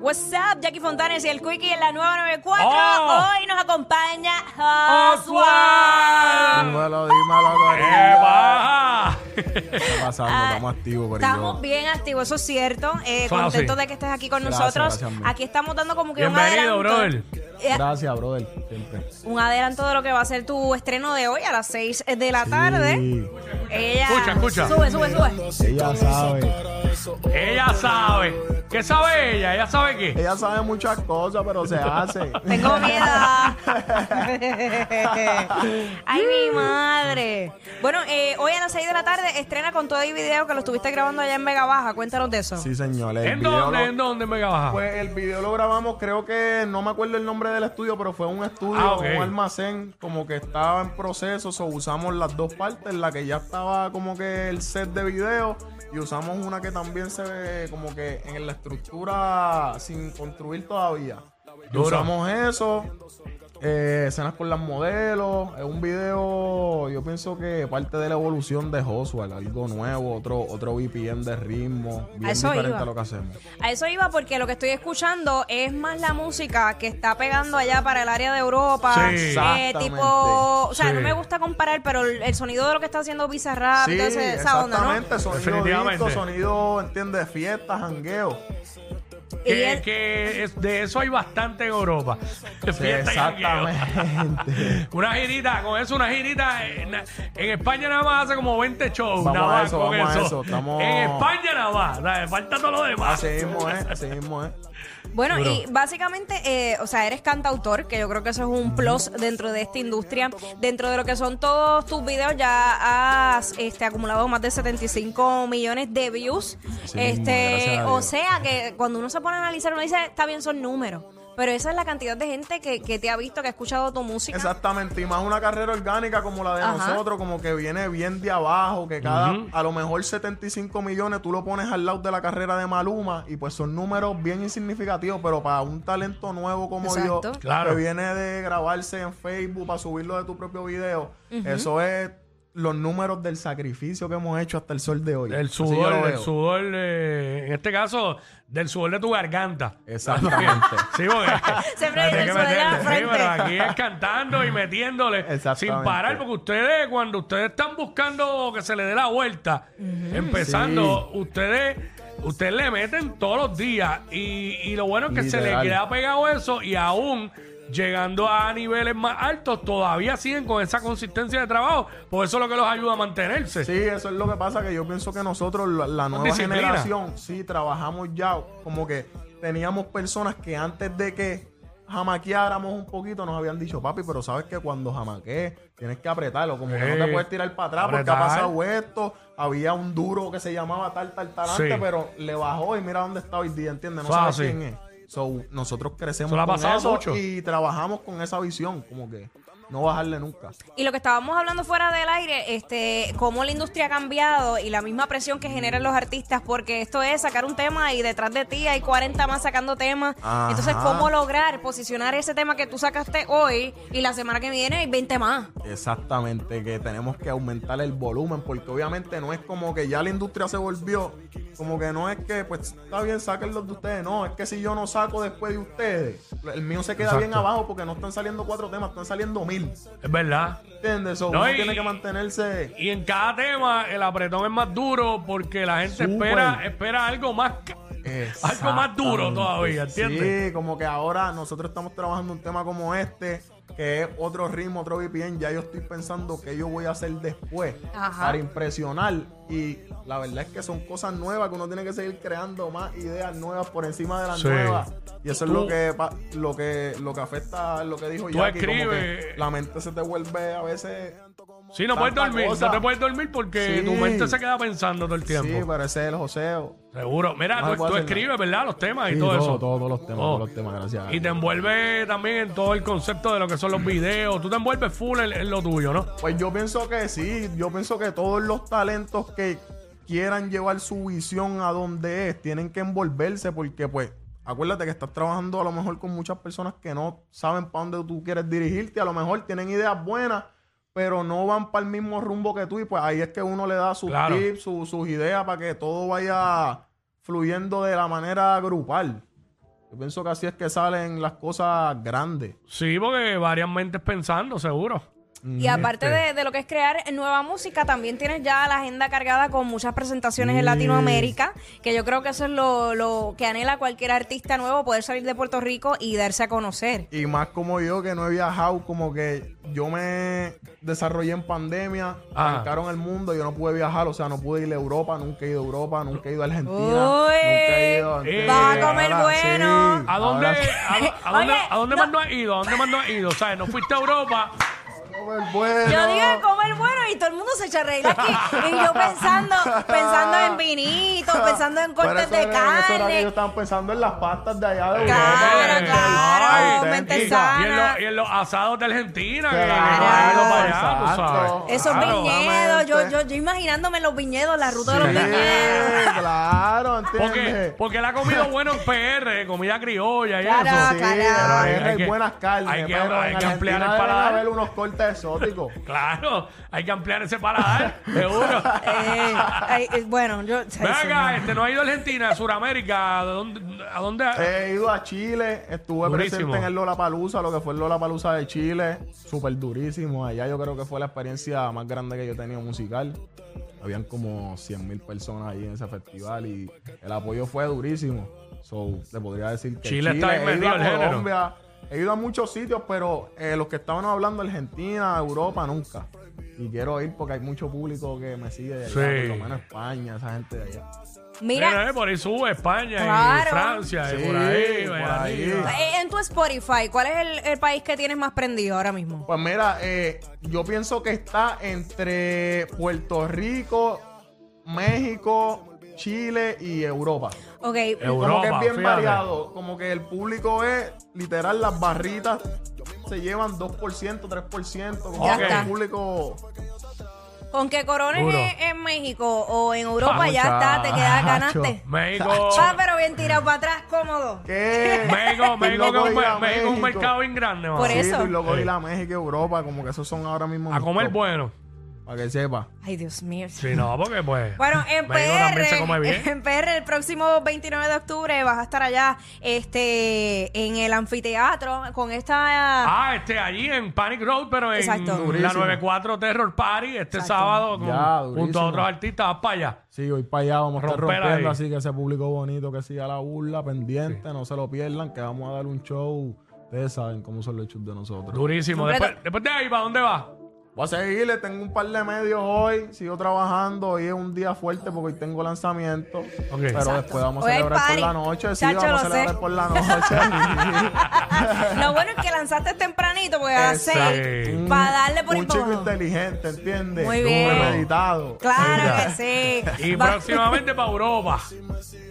What's up, Jackie Fontanes y el Quickie en la nueva 94. Oh. Hoy nos acompaña ¡Oswald! Dímelo, dímelo, ¡Qué Corillo. baja! ¿Qué está pasando? Ah, Estamos activos, Corillo. Estamos bien activos, eso es cierto. Eh, Eso es contentos así. de que estés aquí con Gracias, nosotros. gracias, aquí estamos dando como que un Bienvenido, adelanto. brother. Eh, Gracias, brother. Siempre. un adelanto de lo que va a ser tu estreno de hoy a las 6 de la tarde. Sí, Ella. Escucha, escucha. Sube, sube, sube. ella sabe. Ella sabe. ¿Qué sabe ella? ¿Ella sabe qué? Ella sabe muchas cosas, pero se hace. Tengo miedo. Ay, mi madre. Bueno, eh, hoy a las 6 de la tarde estrena con todo el video que lo estuviste grabando allá en Vega Baja. Cuéntanos de eso. Sí, señor. El ¿En dónde? lo- ¿En dónde, Mega Baja? Pues el video lo grabamos, creo que no me acuerdo el nombre del estudio, pero fue un estudio, Ah, un almacén, como que estaba en proceso. So, usamos las dos partes, la que ya estaba como que el set de video, y usamos una que también se ve como que en la estructura sin construir todavía. Y usamos eso. Eh, escenas con las modelos, es un video, yo pienso que parte de la evolución de Oswald, algo nuevo, otro otro VPN de ritmo, bien eso diferente iba. a lo que hacemos. A eso iba porque lo que estoy escuchando es más la música que está pegando allá para el área de Europa. Sí. Eh, Exactamente. tipo, o sea, Sí. no me gusta comparar, pero el, el sonido de lo que está haciendo Bizarrap, Sí, esa- onda, ¿no? exactamente, sonido Definitivamente. disco, sonido, entiendes, fiestas, jangueo. Que, él- que es- de eso hay bastante en Europa. Sí, exactamente. Una girita, con eso, una girita. En, en España nada más hace como 20 shows. Vamos nada a más eso, con vamos a eso. estamos- En España nada más. Falta todo lo demás. así mismo es, así mismo es. Bueno, y básicamente, eh, o sea, eres cantautor, que yo creo que eso es un plus dentro de esta industria. Dentro de lo que son todos tus videos, ya has este, acumulado más de 75 millones de views. Este, o sea, que cuando uno se pone a analizar, uno dice, está bien, son números. Pero esa es la cantidad de gente que, que te ha visto, que ha escuchado tu música. Exactamente, y más una carrera orgánica como la de Ajá. nosotros, como que viene bien de abajo, que cada, a lo mejor 75 millones tú lo pones al lado de la carrera de Maluma, y pues son números bien insignificativos, pero para un talento nuevo como Exacto. yo, Claro. que viene de grabarse en Facebook para subirlo de tu propio video, eso es los números del sacrificio que hemos hecho hasta el sol de hoy. El sudor, el veo. sudor, eh, en este caso, del sudor de tu garganta. Exactamente. Sí, porque Siempre hay el sudor de la meterle, sí, frente. pero aquí es cantando y metiéndole sin parar, porque ustedes, cuando ustedes están buscando que se le dé la vuelta, empezando, ustedes, ustedes le meten todos los días y, y lo bueno es que se le queda pegado eso y aún llegando a niveles más altos, todavía siguen con esa consistencia de trabajo, por eso es lo que los ayuda a mantenerse. Sí, eso es lo que pasa, que yo pienso que nosotros, la, la nueva disciplina. generación, sí, trabajamos ya, como que teníamos personas que antes de que jamaqueáramos un poquito nos habían dicho, papi, pero sabes que cuando jamaquees tienes que apretarlo, como que no te puedes tirar para atrás porque ha pasado esto, había un duro que se llamaba tal, tal, tal antes, Sí. pero le bajó y mira dónde está hoy día, ¿entiendes? No sabes quién es. So, nosotros crecemos con eso mucho. y trabajamos con esa visión, como que no bajarle nunca. Y lo que estábamos hablando fuera del aire, este, cómo la industria ha cambiado y la misma presión que generan los artistas, porque esto es sacar un tema y detrás de ti hay 40 más sacando temas. Ajá. Entonces, ¿cómo lograr posicionar ese tema que tú sacaste hoy y la semana que viene hay 20 más? Exactamente, que tenemos que aumentar el volumen, porque obviamente no es como que ya la industria se volvió, como que no es que, pues está bien, saquen los de ustedes, no, es que si yo no saco después de ustedes, el mío se queda bien abajo porque no están saliendo cuatro temas, están saliendo mil, Es verdad. ¿entiendes? So, No, uno y- tiene que mantenerse... Y en cada tema el apretón es más duro porque la gente Súper. espera, espera algo más ca- algo más duro todavía, ¿entiendes? Sí, como que ahora nosotros estamos trabajando un tema como este, que es otro ritmo, otro VPN. Ya yo estoy pensando que yo voy a hacer después Ajá. para impresionar. Y la verdad es que son cosas nuevas que uno tiene que seguir creando más ideas nuevas por encima de las Sí. nuevas. Y eso Tú- es lo que, pa- lo que lo que afecta lo que dijo Jackie, como que la mente se te vuelve a veces Sí, no puedes dormir, cosa. no te puedes dormir porque Sí. tu mente se queda pensando todo el tiempo. Sí, pero ese es el joseo. Seguro. Mira, No tú, hacer escribes, ¿verdad? Los temas y Sí, todo, todo, eso. todos los temas, Todo. todos los temas, gracias a Y Dios. te envuelve también en todo el concepto de lo que son los videos. Tú te envuelves full en, en lo tuyo, ¿no? Pues yo pienso que sí, yo pienso que todos los talentos que quieran llevar su visión a donde es, tienen que envolverse porque pues acuérdate que estás trabajando a lo mejor con muchas personas que no saben para dónde tú quieres dirigirte, a lo mejor tienen ideas buenas, pero no van para el mismo rumbo que tú y pues ahí es que uno le da sus Claro. tips, su- sus ideas para que todo vaya fluyendo de la manera grupal. Yo pienso que así es que salen las cosas grandes. Sí, porque varias mentes pensando, seguro. Y aparte de, de lo que es crear nueva música, también tienes ya la agenda cargada con muchas presentaciones en Latinoamérica, que yo creo que eso es lo, lo que anhela cualquier artista nuevo, poder salir de Puerto Rico y darse a conocer. Y más como yo que no he viajado, como que yo me desarrollé en pandemia, Ajá. marcaron el mundo, yo no pude viajar, o sea, no pude ir a Europa, nunca he ido a Europa, nunca he ido a Argentina, Uy, nunca he ido. Eh, ¿entiendes? vas a comer Ahora bueno. sí, ¿A dónde, a, a dónde, Oye, a dónde no. más no has ido? ¿A dónde más no has ido? ¿Sabes? No fuiste a Europa. Comer bueno. Yo digo comer bueno y todo el mundo se echa a reír aquí. Y yo pensando, pensando en vinitos, pensando en cortes eso de era- eso era que carne. ellos estaban pensando en las pastas de allá de Claro, claro, Ay, mente auténtica. sana. Y en, los, y en los asados de Argentina, que, que Claro, allá, sabes. Esos Claro. viñedos, yo, yo, yo imaginándome los viñedos, la ruta de los viñedos. claro, Porque, ¿entiendes? porque él ha comido bueno en PR, comida criolla y Claro, eso. Sí, en Hay- buenas carnes, hay que- pero hay que ampliar el paladar. unos cortes exóticos. Claro, hay que ampliar ese paladar, seguro. Eh, ay, eh, bueno, yo. ay, Ven acá, señor. este, no ha ido a Argentina, a Sudamérica, ¿a dónde? ¿A dónde? He ido a Chile, estuve Durísimo. presente en el Lollapalooza, lo que fue el Lollapalooza de Chile, súper durísimo. Allá yo creo que fue la experiencia más grande que yo he tenido musical. Habían como 100 mil personas ahí en ese festival y el apoyo fue durísimo. So, te podría decir que Chile está el género. He ido a muchos sitios, pero eh, los que estaban hablando Argentina, Europa, nunca. Y quiero ir porque hay mucho público que me sigue de allá, Sí. por lo menos España, esa gente de allá. Mira, Mira, eh, por ahí sube España y Claro. Francia y Sí, por ahí. por vaya ahí. arriba. eh, en tu Spotify, ¿cuál es el, el país que tienes más prendido ahora mismo? Pues mira, eh, yo pienso que está entre Puerto Rico, México, Chile y Europa. Ok, Europa, como que es bien fíjate. variado. Como que el público es literal las barritas se llevan 2%, 3%. Como Ya que está. el público. con que corones Duro. en, en México o en Europa, ya está, te quedas, ganaste. México. Ah, pero bien tirado para atrás, cómodo. ¿Qué? México, México, que un, México es un México. mercado bien grande, mano. Por Sí, eso. loco de ir a México y Europa. Como que esos son ahora mismo. A comer top, bueno. Para que sepa. Ay, Dios mío. Sí, no, porque pues. Bueno, en México también se come PR, bien. en PR el próximo 29 de octubre vas a estar allá este en el anfiteatro con esta Ah, este, allí en Panic Road, pero en Exacto. la Durísimo. 94 Terror Party, este Exacto. sábado, con- Ya, junto a otros artistas, vas para allá. Sí, voy para allá, vamos a estar Romper rompiendo, ahí. así que ese público bonito que siga la burla, pendiente, no se lo pierdan, que vamos a dar un show. Ustedes saben cómo son los shows de nosotros. Durísimo. Después de ahí, ¿para dónde vas? Voy a seguirle, tengo un par de medios hoy, sigo trabajando, hoy es un día fuerte porque hoy tengo lanzamiento, pero Exacto. después vamos a Hoy celebrar por la noche, sí, Chacho, vamos a celebrar sé. por la noche. Lo bueno es que lanzaste tempranito porque a las seis para darle por Un chico inteligente, ¿entiendes? Muy bien. Premeditado. Claro que sí. Y Va- próximamente para Europa.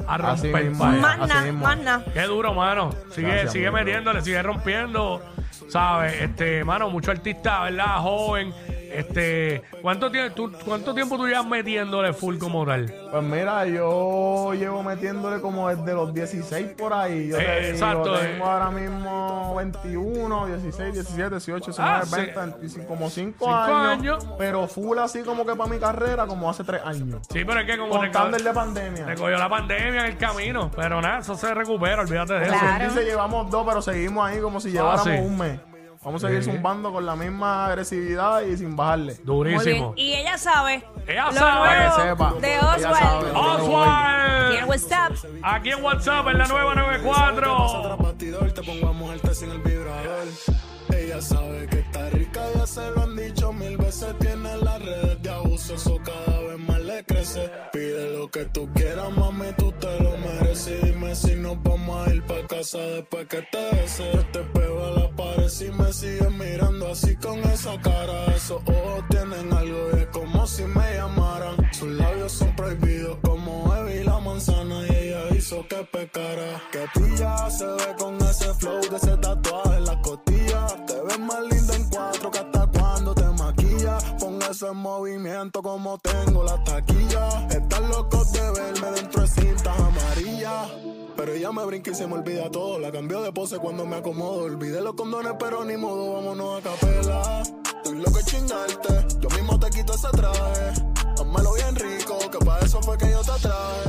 A Así romper mismo. Más Así nada, mismo. más nada. Qué duro, mano. Sigue, Gracias, sigue amigo. metiéndole, sigue rompiendo. ¿Sabes? Este, mano, mucho artista, ¿verdad? Joven. Este, ¿cuánto, tiempo tú, ¿cuánto tiempo tú llevas metiéndole full como tal? Pues mira, yo llevo metiéndole como desde los 16 por ahí. Yo Eh, te digo, exacto, tengo eh. ahora mismo 21, 16, 17, 18, 19, Ah, sí. 20, 25, como 5 Cinco años, años. Pero full así como que para mi carrera, como hace 3 años. Sí, pero es que como te, Contando co- el de pandemia. te cogió la pandemia en el camino. Pero nada, eso se recupera, olvídate de eso. Claro. Dice, llevamos dos, pero seguimos ahí como si lleváramos Ah, sí. un mes. Vamos a seguir zumbando con la misma agresividad y sin bajarle. Durísimo. Y ella sabe. Ella lo sabe. nuevo Que sepa. De Ella sabe. Oswald. Oswald. ¿Quién WhatsApp? Aquí en WhatsApp, en la nueva 94. Tras bastidor, te pongo a mojarte sin el vibrador. Ella sabe que está rica, ya se lo han dicho mil veces. Tiene las redes de abuso, eso cada vez más le crece. Pide lo que tú quieras, mami, tú te lo mereces. Dime si nos vamos a ir pa' casa después que te bese. Yo te pego a la si me sigues mirando así con esa cara. Esos ojos tienen algo es como si me llamaran. Sus labios son prohibidos como Eva y la manzana. Y ella hizo que pecara. Que pilla se ve con ese flow de ese tatuaje en la costilla. Te ves más linda en cuatro que hasta cuando te maquilla. Pon eso en movimiento como tengo la taquilla. Están locos de verme dentro de cintas amarillas. Pero ella me brinca y se me olvida todo. La cambió de pose cuando me acomodo. Olvidé los condones, pero ni modo, vámonos a capela. Estoy loco de chingarte. Yo mismo te quito ese traje. Házmelo bien rico, que para eso fue que yo te traje.